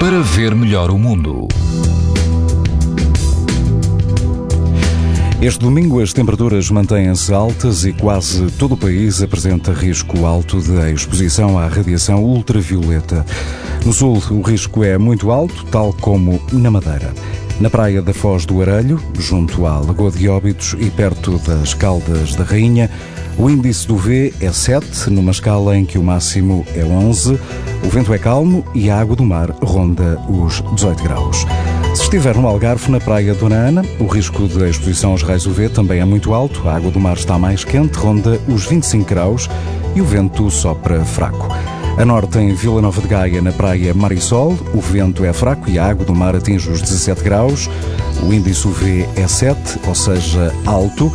para ver melhor o mundo. Este domingo as temperaturas mantêm-se altas e quase todo o país apresenta risco alto de exposição à radiação ultravioleta. No sul, o risco é muito alto, tal como na Madeira. Na praia da Foz do Arelho, junto à Lagoa de Óbitos e perto das Caldas da Rainha, o índice do V é 7, numa escala em que o máximo é 11. O vento é calmo e a água do mar ronda os 18 graus. Se estiver no Algarve, na praia Dona Ana, o risco de exposição aos raios UV também é muito alto. A água do mar está mais quente, ronda os 25 graus e o vento sopra fraco. A norte, em Vila Nova de Gaia, na praia Marisol, o vento é fraco e a água do mar atinge os 17 graus. O índice UV é 7, ou seja, alto.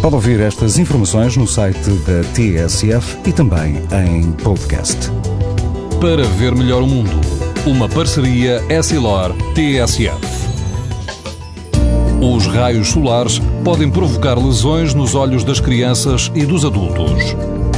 Pode ouvir estas informações no site da TSF e também em podcast. Para ver melhor o mundo, uma parceria Essilor-TSF. Os raios solares podem provocar lesões nos olhos das crianças e dos adultos.